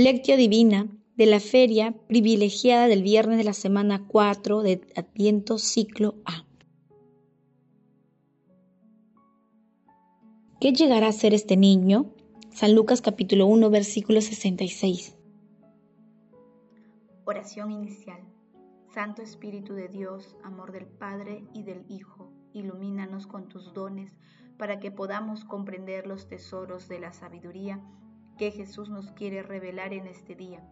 Lectio Divina de la feria privilegiada del viernes de la semana 4 de Adviento Ciclo A. ¿Qué llegará a ser este niño? San Lucas capítulo 1 versículo 66. Oración inicial. Santo Espíritu de Dios, amor del Padre y del Hijo, ilumínanos con tus dones para que podamos comprender los tesoros de la sabiduría que Jesús nos quiere revelar en este día.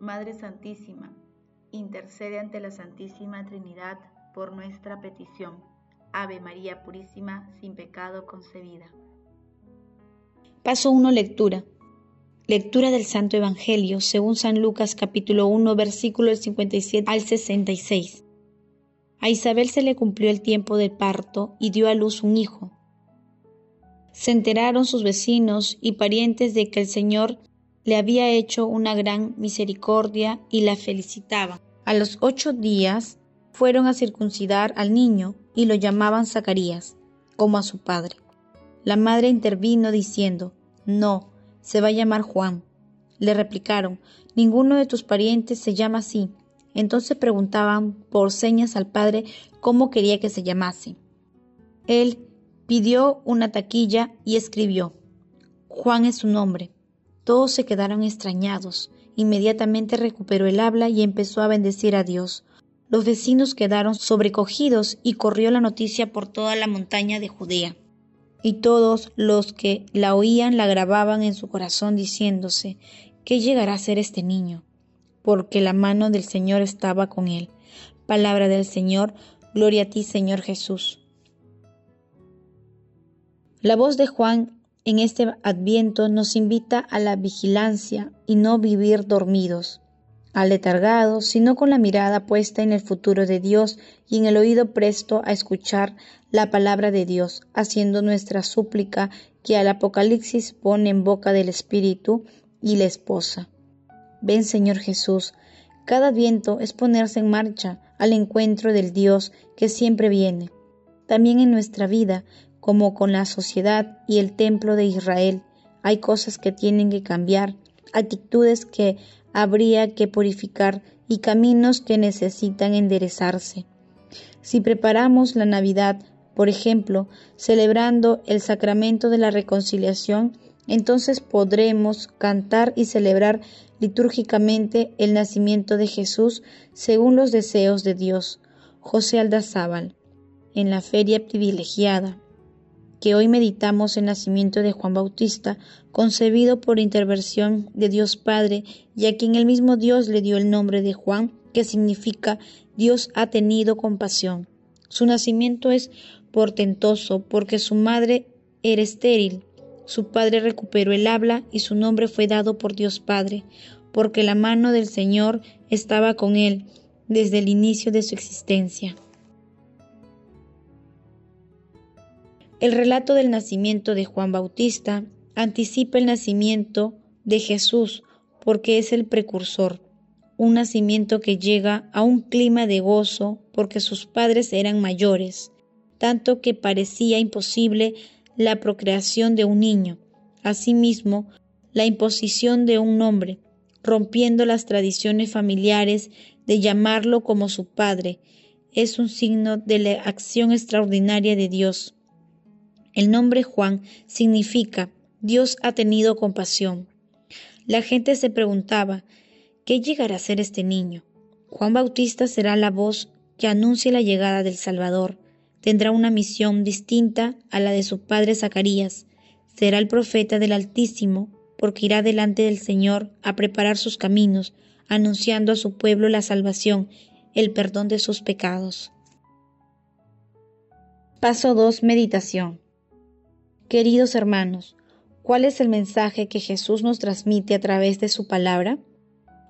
Madre Santísima, intercede ante la Santísima Trinidad por nuestra petición. Ave María Purísima, sin pecado concebida. Paso 1. Lectura. Lectura del Santo Evangelio según San Lucas capítulo 1 versículo 57 al 66. A Isabel se le cumplió el tiempo del parto y dio a luz un hijo se enteraron sus vecinos y parientes de que el Señor le había hecho una gran misericordia y la felicitaban. A los ocho días fueron a circuncidar al niño y lo llamaban Zacarías, como a su padre. La madre intervino diciendo, No, se va a llamar Juan. Le replicaron, Ninguno de tus parientes se llama así. Entonces preguntaban por señas al padre cómo quería que se llamase. Él Pidió una taquilla y escribió, Juan es su nombre. Todos se quedaron extrañados. Inmediatamente recuperó el habla y empezó a bendecir a Dios. Los vecinos quedaron sobrecogidos y corrió la noticia por toda la montaña de Judea. Y todos los que la oían la grababan en su corazón diciéndose, ¿qué llegará a ser este niño? Porque la mano del Señor estaba con él. Palabra del Señor, gloria a ti Señor Jesús. La voz de Juan en este adviento nos invita a la vigilancia y no vivir dormidos, aletargados, sino con la mirada puesta en el futuro de Dios y en el oído presto a escuchar la palabra de Dios, haciendo nuestra súplica que al Apocalipsis pone en boca del Espíritu y la esposa. Ven Señor Jesús, cada adviento es ponerse en marcha al encuentro del Dios que siempre viene. También en nuestra vida como con la sociedad y el templo de Israel. Hay cosas que tienen que cambiar, actitudes que habría que purificar y caminos que necesitan enderezarse. Si preparamos la Navidad, por ejemplo, celebrando el sacramento de la reconciliación, entonces podremos cantar y celebrar litúrgicamente el nacimiento de Jesús según los deseos de Dios. José Aldazábal, en la feria privilegiada que hoy meditamos el nacimiento de Juan Bautista, concebido por intervención de Dios Padre, y a quien el mismo Dios le dio el nombre de Juan, que significa Dios ha tenido compasión. Su nacimiento es portentoso porque su madre era estéril. Su padre recuperó el habla y su nombre fue dado por Dios Padre, porque la mano del Señor estaba con él desde el inicio de su existencia. El relato del nacimiento de Juan Bautista anticipa el nacimiento de Jesús porque es el precursor, un nacimiento que llega a un clima de gozo porque sus padres eran mayores, tanto que parecía imposible la procreación de un niño. Asimismo, la imposición de un nombre, rompiendo las tradiciones familiares de llamarlo como su padre, es un signo de la acción extraordinaria de Dios. El nombre Juan significa Dios ha tenido compasión. La gente se preguntaba, ¿qué llegará a ser este niño? Juan Bautista será la voz que anuncie la llegada del Salvador. Tendrá una misión distinta a la de su padre Zacarías. Será el profeta del Altísimo, porque irá delante del Señor a preparar sus caminos, anunciando a su pueblo la salvación, el perdón de sus pecados. Paso 2. Meditación. Queridos hermanos, ¿cuál es el mensaje que Jesús nos transmite a través de su palabra?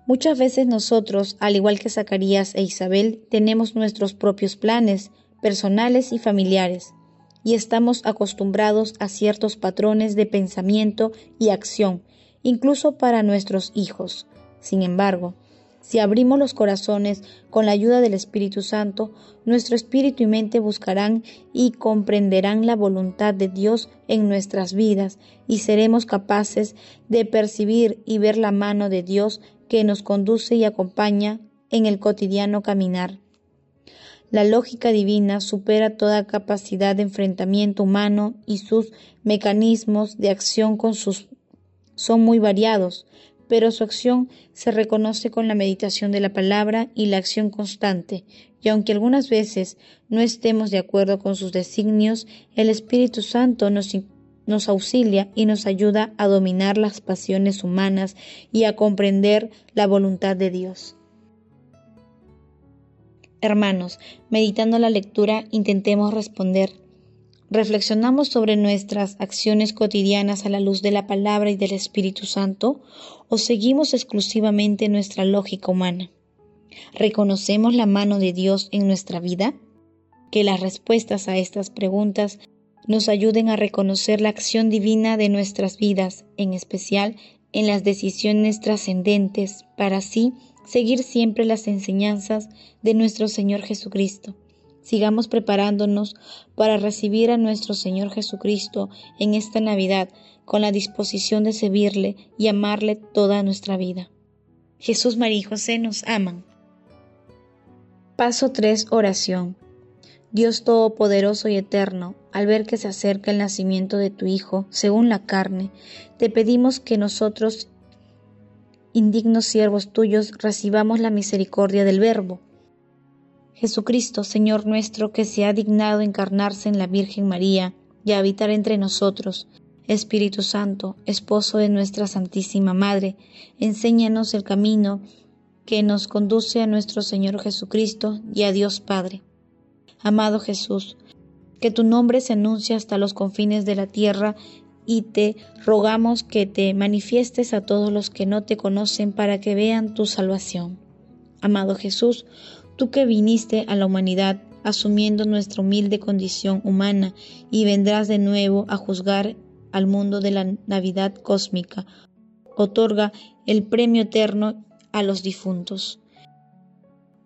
Muchas veces nosotros, al igual que Zacarías e Isabel, tenemos nuestros propios planes personales y familiares, y estamos acostumbrados a ciertos patrones de pensamiento y acción, incluso para nuestros hijos. Sin embargo, Si abrimos los corazones con la ayuda del Espíritu Santo, nuestro espíritu y mente buscarán y comprenderán la voluntad de Dios en nuestras vidas y seremos capaces de percibir y ver la mano de Dios que nos conduce y acompaña en el cotidiano caminar. La lógica divina supera toda capacidad de enfrentamiento humano y sus mecanismos de acción con sus son muy variados, pero su acción se reconoce con la meditación de la palabra y la acción constante, y aunque algunas veces no estemos de acuerdo con sus designios, el Espíritu Santo nos, nos auxilia y nos ayuda a dominar las pasiones humanas y a comprender la voluntad de Dios. Hermanos, meditando la lectura, intentemos responder ¿Reflexionamos sobre nuestras acciones cotidianas a la luz de la palabra y del Espíritu Santo o seguimos exclusivamente nuestra lógica humana? ¿Reconocemos la mano de Dios en nuestra vida? Que las respuestas a estas preguntas nos ayuden a reconocer la acción divina de nuestras vidas, en especial en las decisiones trascendentes, para así seguir siempre las enseñanzas de nuestro Señor Jesucristo Sigamos preparándonos para recibir a nuestro Señor Jesucristo en esta Navidad con la disposición de servirle y amarle toda nuestra vida. Jesús, María y José nos aman. Paso 3. Oración. Dios Todopoderoso y Eterno, al ver que se acerca el nacimiento de tu Hijo, según la carne, te pedimos que nosotros, indignos siervos tuyos, recibamos la misericordia del Verbo Jesucristo, Señor nuestro, que se ha dignado encarnarse en la Virgen María y habitar entre nosotros, Espíritu Santo, esposo de nuestra Santísima Madre, enséñanos el camino que nos conduce a nuestro Señor Jesucristo y a Dios Padre. Amado Jesús, que tu nombre se anuncie hasta los confines de la tierra y te rogamos que te manifiestes a todos los que no te conocen para que vean tu salvación. Amado Jesús, tú que viniste a la humanidad asumiendo nuestra humilde condición humana y vendrás de nuevo a juzgar al mundo de la Navidad cósmica. Otorga el premio eterno a los difuntos.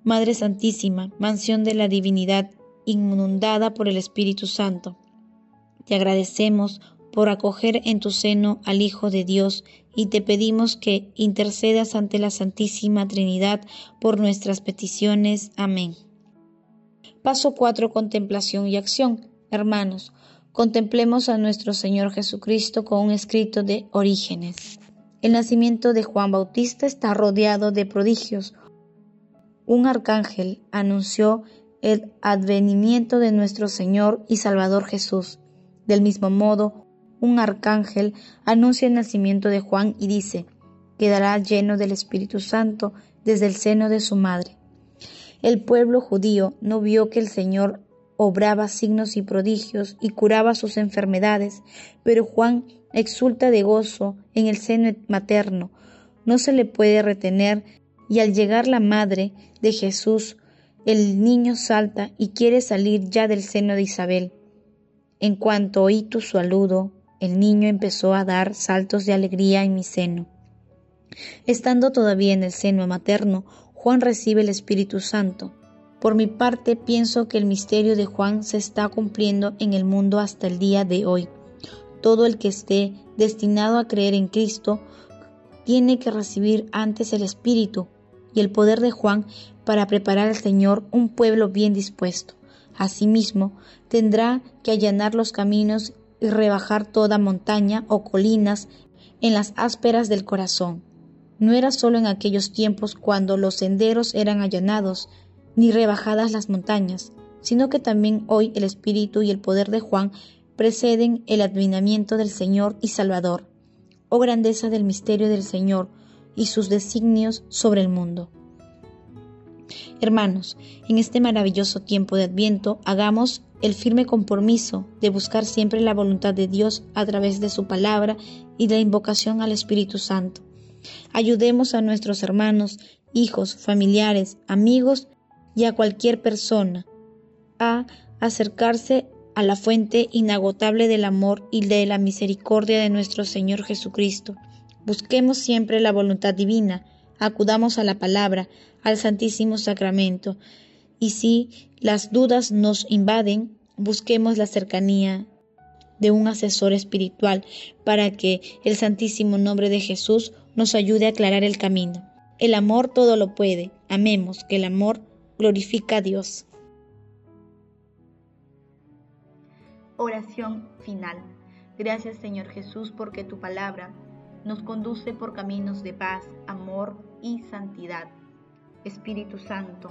Madre Santísima, mansión de la divinidad inundada por el Espíritu Santo, te agradecemos por acoger en tu seno al Hijo de Dios y te pedimos que intercedas ante la Santísima Trinidad por nuestras peticiones. Amén. Paso 4. Contemplación y acción. Hermanos, contemplemos a nuestro Señor Jesucristo con un escrito de Orígenes. El nacimiento de Juan Bautista está rodeado de prodigios. Un arcángel anunció el advenimiento de nuestro Señor y Salvador Jesús. Del mismo modo, un arcángel anuncia el nacimiento de Juan y dice, quedará lleno del Espíritu Santo desde el seno de su madre. El pueblo judío no vio que el Señor obraba signos y prodigios y curaba sus enfermedades, pero Juan exulta de gozo en el seno materno, no se le puede retener, y al llegar la madre de Jesús, el niño salta y quiere salir ya del seno de Isabel. En cuanto oí tu saludo, el niño empezó a dar saltos de alegría en mi seno. Estando todavía en el seno materno, Juan recibe el Espíritu Santo. Por mi parte, pienso que el misterio de Juan se está cumpliendo en el mundo hasta el día de hoy. Todo el que esté destinado a creer en Cristo tiene que recibir antes el Espíritu y el poder de Juan para preparar al Señor un pueblo bien dispuesto. Asimismo, tendrá que allanar los caminos y rebajar toda montaña o colinas en las ásperas del corazón. No era solo en aquellos tiempos cuando los senderos eran allanados, ni rebajadas las montañas, sino que también hoy el espíritu y el poder de Juan preceden el advinamiento del Señor y Salvador. Oh grandeza del misterio del Señor y sus designios sobre el mundo. Hermanos, en este maravilloso tiempo de Adviento hagamos el firme compromiso de buscar siempre la voluntad de Dios a través de su palabra y la invocación al Espíritu Santo. Ayudemos a nuestros hermanos, hijos, familiares, amigos y a cualquier persona a acercarse a la fuente inagotable del amor y de la misericordia de nuestro Señor Jesucristo. Busquemos siempre la voluntad divina, acudamos a la palabra, al Santísimo Sacramento, y si las dudas nos invaden, busquemos la cercanía de un asesor espiritual para que el santísimo nombre de Jesús nos ayude a aclarar el camino. El amor todo lo puede. Amemos que el amor glorifica a Dios. Oración final. Gracias Señor Jesús porque tu palabra nos conduce por caminos de paz, amor y santidad. Espíritu Santo,